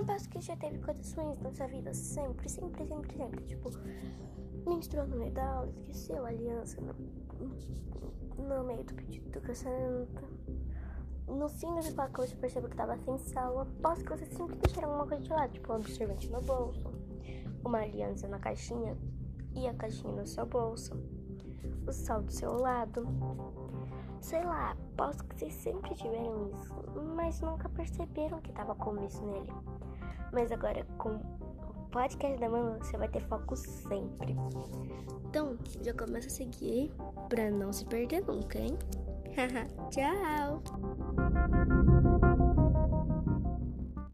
Aposto que já teve coisas ruins na sua vida sempre, sempre, sempre, sempre. Tipo, menstruou no meio da aula, esqueceu a aliança no, no meio do pedido do casamento. No fim da faculdade você percebeu que tava sem sal. Aposto que você sempre deixaram alguma coisa de lado, tipo um absorvente no bolso, uma aliança na caixinha e a caixinha no seu bolso, o sal do seu lado. Sei lá, aposto que vocês sempre tiveram isso, mas nunca perceberam que tava com isso nele. Mas agora com o podcast da Mama você vai ter foco sempre. Então, já começa a seguir pra não se perder nunca, hein? Tchau!